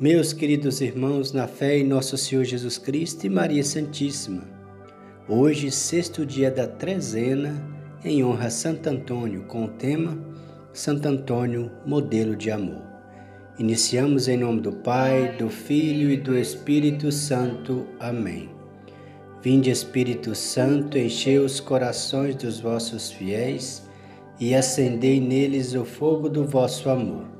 Meus queridos irmãos, na fé em nosso Senhor Jesus Cristo e Maria Santíssima, hoje, sexto dia da trezena, em honra a Santo Antônio, com o tema Santo Antônio, modelo de amor. Iniciamos em nome do Pai, do Filho e do Espírito Santo. Amém. Vinde, Espírito Santo, enchei os corações dos vossos fiéis e acendei neles o fogo do vosso amor.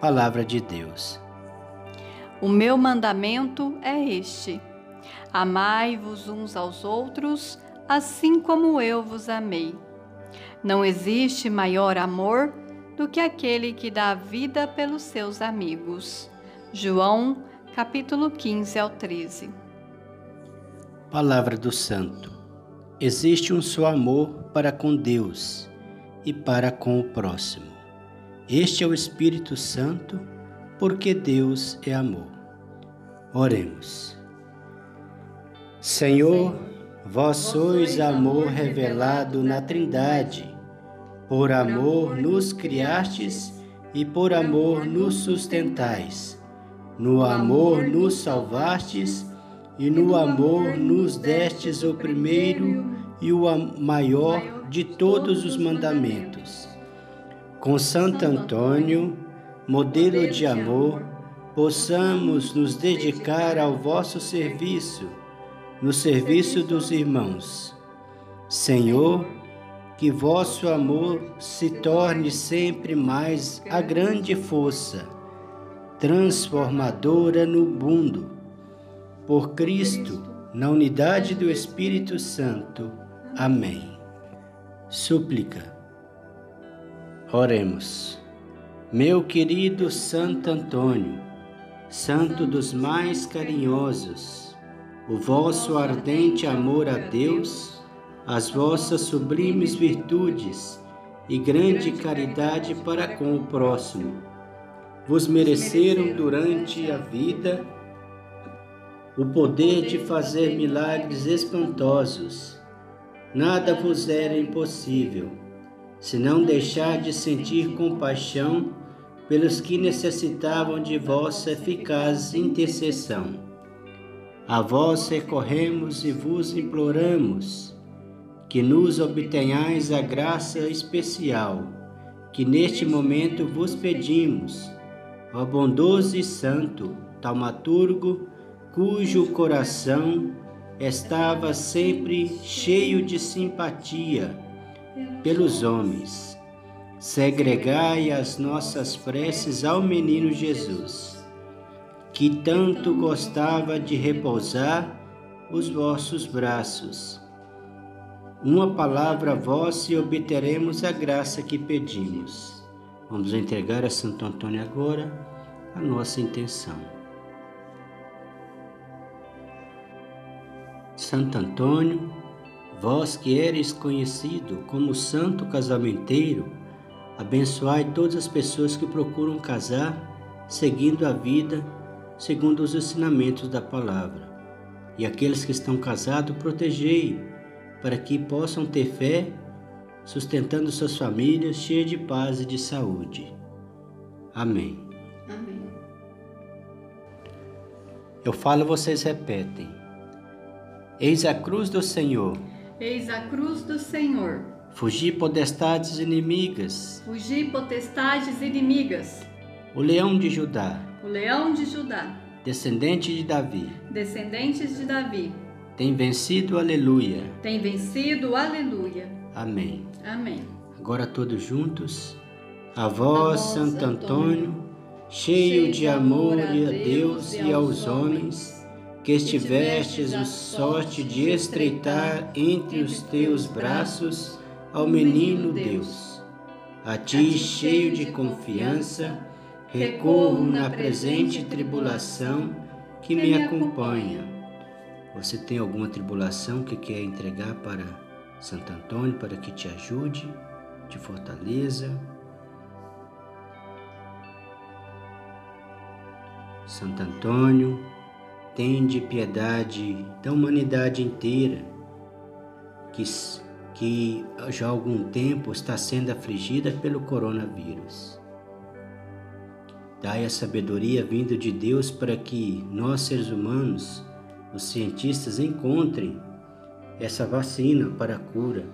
Palavra de Deus. O meu mandamento é este: amai-vos uns aos outros, assim como eu vos amei. Não existe maior amor do que aquele que dá a vida pelos seus amigos. João, capítulo 15 ao 13. Palavra do Santo. Existe um só amor para com Deus e para com o próximo. Este é o Espírito Santo, porque Deus é amor. Oremos. Senhor, vós sois amor revelado na Trindade. Por amor nos criastes e por amor nos sustentais. No amor nos salvastes e no amor nos destes o primeiro e o maior de todos os mandamentos com Santo Antônio, modelo de amor, possamos nos dedicar ao vosso serviço, no serviço dos irmãos. Senhor, que vosso amor se torne sempre mais a grande força, transformadora no mundo. Por Cristo, na unidade do Espírito Santo. Amém. Súplica Oremos. Meu querido Santo Antônio, santo dos mais carinhosos, o vosso ardente amor a Deus, as vossas sublimes virtudes e grande caridade para com o próximo, vos mereceram durante a vida o poder de fazer milagres espantosos. Nada vos era impossível se não deixar de sentir compaixão pelos que necessitavam de vossa eficaz intercessão. A vós recorremos e vos imploramos que nos obtenhais a graça especial que neste momento vos pedimos, ó bondoso e santo taumaturgo, cujo coração estava sempre cheio de simpatia pelos homens. Segregai as nossas preces ao menino Jesus, que tanto gostava de repousar os vossos braços. Uma palavra vossa e obteremos a graça que pedimos. Vamos entregar a Santo Antônio agora a nossa intenção. Santo Antônio, Vós que eres conhecido como santo casamenteiro, abençoai todas as pessoas que procuram casar, seguindo a vida, segundo os ensinamentos da palavra. E aqueles que estão casados, protegei, para que possam ter fé, sustentando suas famílias cheias de paz e de saúde. Amém. Amém. Eu falo, vocês repetem. Eis a cruz do Senhor Eis a cruz do Senhor. Fugi potestades inimigas. Fugi potestades inimigas. O leão de Judá. O leão de Judá. Descendente de Davi. Descendentes de Davi. Tem vencido, aleluia. Tem vencido, aleluia. Amém. Amém. Agora todos juntos. A vós, Santo Antônio, cheio de amor a Deus e aos homens, que estivestes o sorte de estreitar entre os teus braços ao menino Deus. A ti, cheio de confiança, recorro na presente tribulação que me acompanha. Você tem alguma tribulação que quer entregar para Santo Antônio para que te ajude, te fortaleça? Santo Antônio, tende piedade da humanidade inteira, que, que já há algum tempo está sendo afligida pelo coronavírus. Dai a sabedoria vinda de Deus para que nós, seres humanos, os cientistas, encontrem essa vacina para a cura.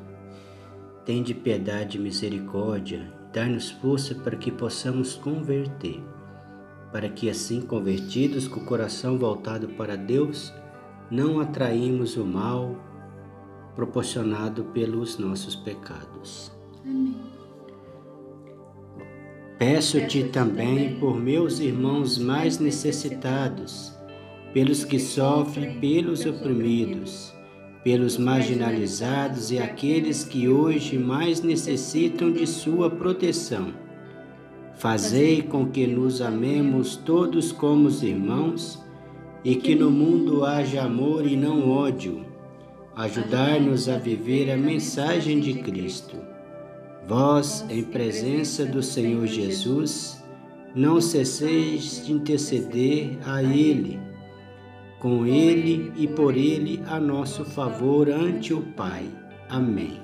Tende piedade e misericórdia, dai-nos força para que possamos converter, para que assim, convertidos com o coração voltado para Deus, não atraímos o mal proporcionado pelos nossos pecados. Amém. Peço-te também por meus irmãos mais necessitados, pelos que sofrem, pelos oprimidos, pelos marginalizados e aqueles que hoje mais necessitam de sua proteção. Fazei com que nos amemos todos como irmãos e que no mundo haja amor e não ódio. Ajudar-nos a viver a mensagem de Cristo Vós, em presença do Senhor Jesus, não cesseis de interceder a Ele, com Ele e por Ele a nosso favor ante o Pai. Amém.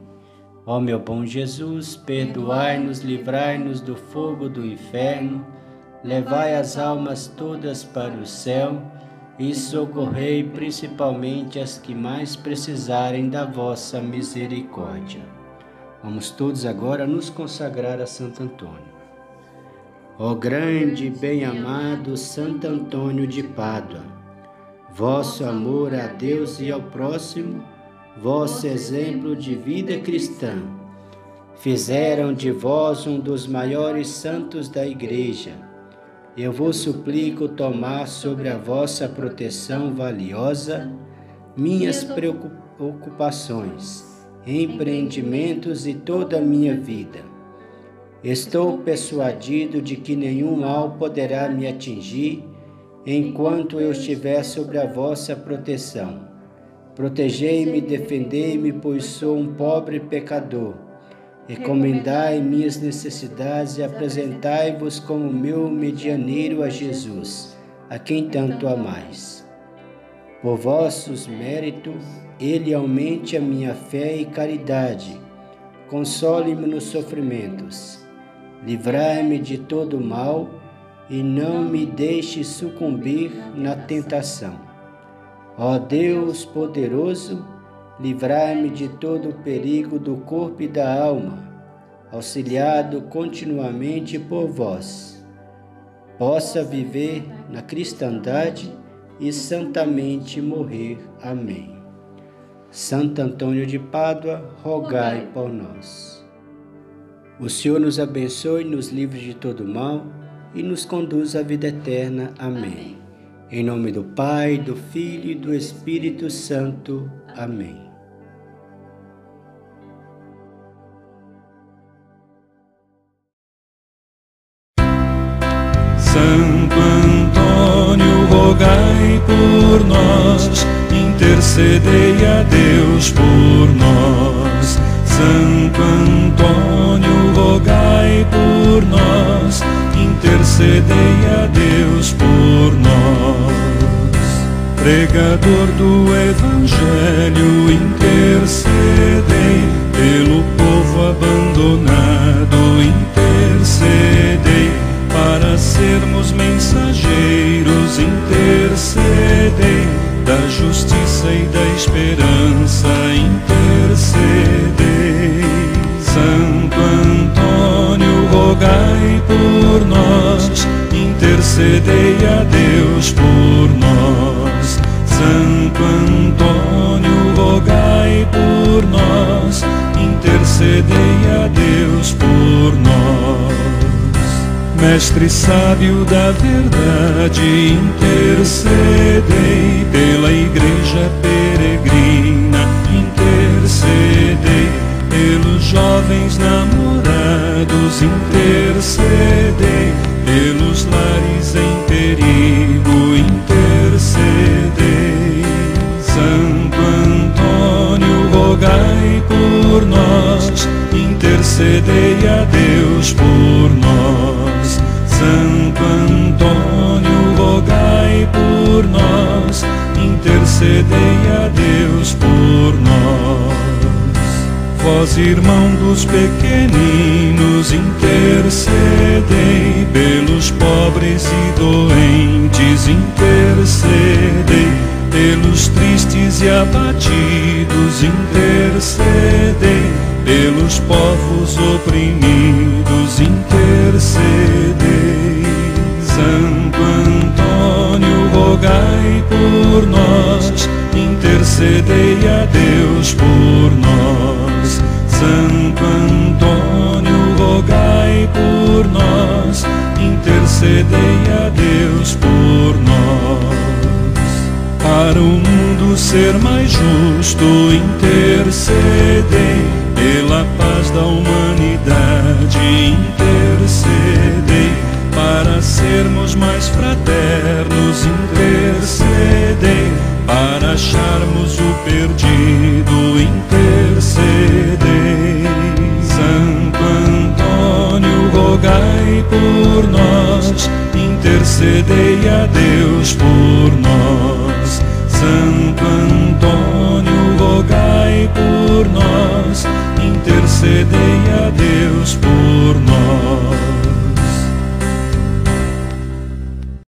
Ó meu bom Jesus, perdoai-nos, livrai-nos do fogo do inferno, levai as almas todas para o céu e socorrei principalmente as que mais precisarem da vossa misericórdia. Vamos todos agora nos consagrar a Santo Antônio. Ó grande e bem-amado Santo Antônio de Pádua, vosso amor a Deus e ao próximo, vosso exemplo de vida cristã, fizeram de vós um dos maiores santos da Igreja. Eu vos suplico tomar sobre a vossa proteção valiosa minhas preocupações empreendimentos e toda a minha vida. Estou persuadido de que nenhum mal poderá me atingir enquanto eu estiver sob a vossa proteção. Protegei-me defendei-me, pois sou um pobre pecador. Recomendai minhas necessidades e apresentai-vos como meu medianeiro a Jesus, a quem tanto amais. Por vossos méritos, ele aumente a minha fé e caridade, console-me nos sofrimentos, livrai-me de todo mal e não me deixe sucumbir na tentação. Ó Deus poderoso, livrai-me de todo o perigo do corpo e da alma, auxiliado continuamente por vós. Possa viver na cristandade e santamente morrer. Amém. Santo Antônio de Pádua, rogai por nós. O Senhor nos abençoe, nos livre de todo mal e nos conduz à vida eterna. Amém. Em nome do Pai, do Filho e do Espírito Santo. Amém. Santo Antônio, rogai por nós intercedei a Deus por nós. Santo Antônio, rogai por nós, intercedei a Deus por nós. Pregador do Evangelho, intercedei pelo povo abandonado, intercedei para sermos mensageiros, intercedei da justiça e da esperança, intercedei. Santo Antônio, rogai por nós, intercedei Mestre sábio da verdade, intercedei pela igreja peregrina, intercedei pelos jovens namorados, intercedei pelos lares em perigo, intercedei. Santo Antônio, rogai por nós, intercedei a Deus por nós. Santo Antônio, rogai por nós, intercedei a Deus por nós. Vós, irmão dos pequeninos, intercedei pelos pobres e doentes, intercedei pelos tristes e abatidos, intercedei pelos povos oprimidos, intercedei. Por nós, intercedei a Deus por nós. Santo Antônio, rogai por nós, intercedei a Deus por nós. Para o mundo ser mais justo, intercedei pela paz da humanidade, intercedei para sermos mais fraternos, acharmos o perdido,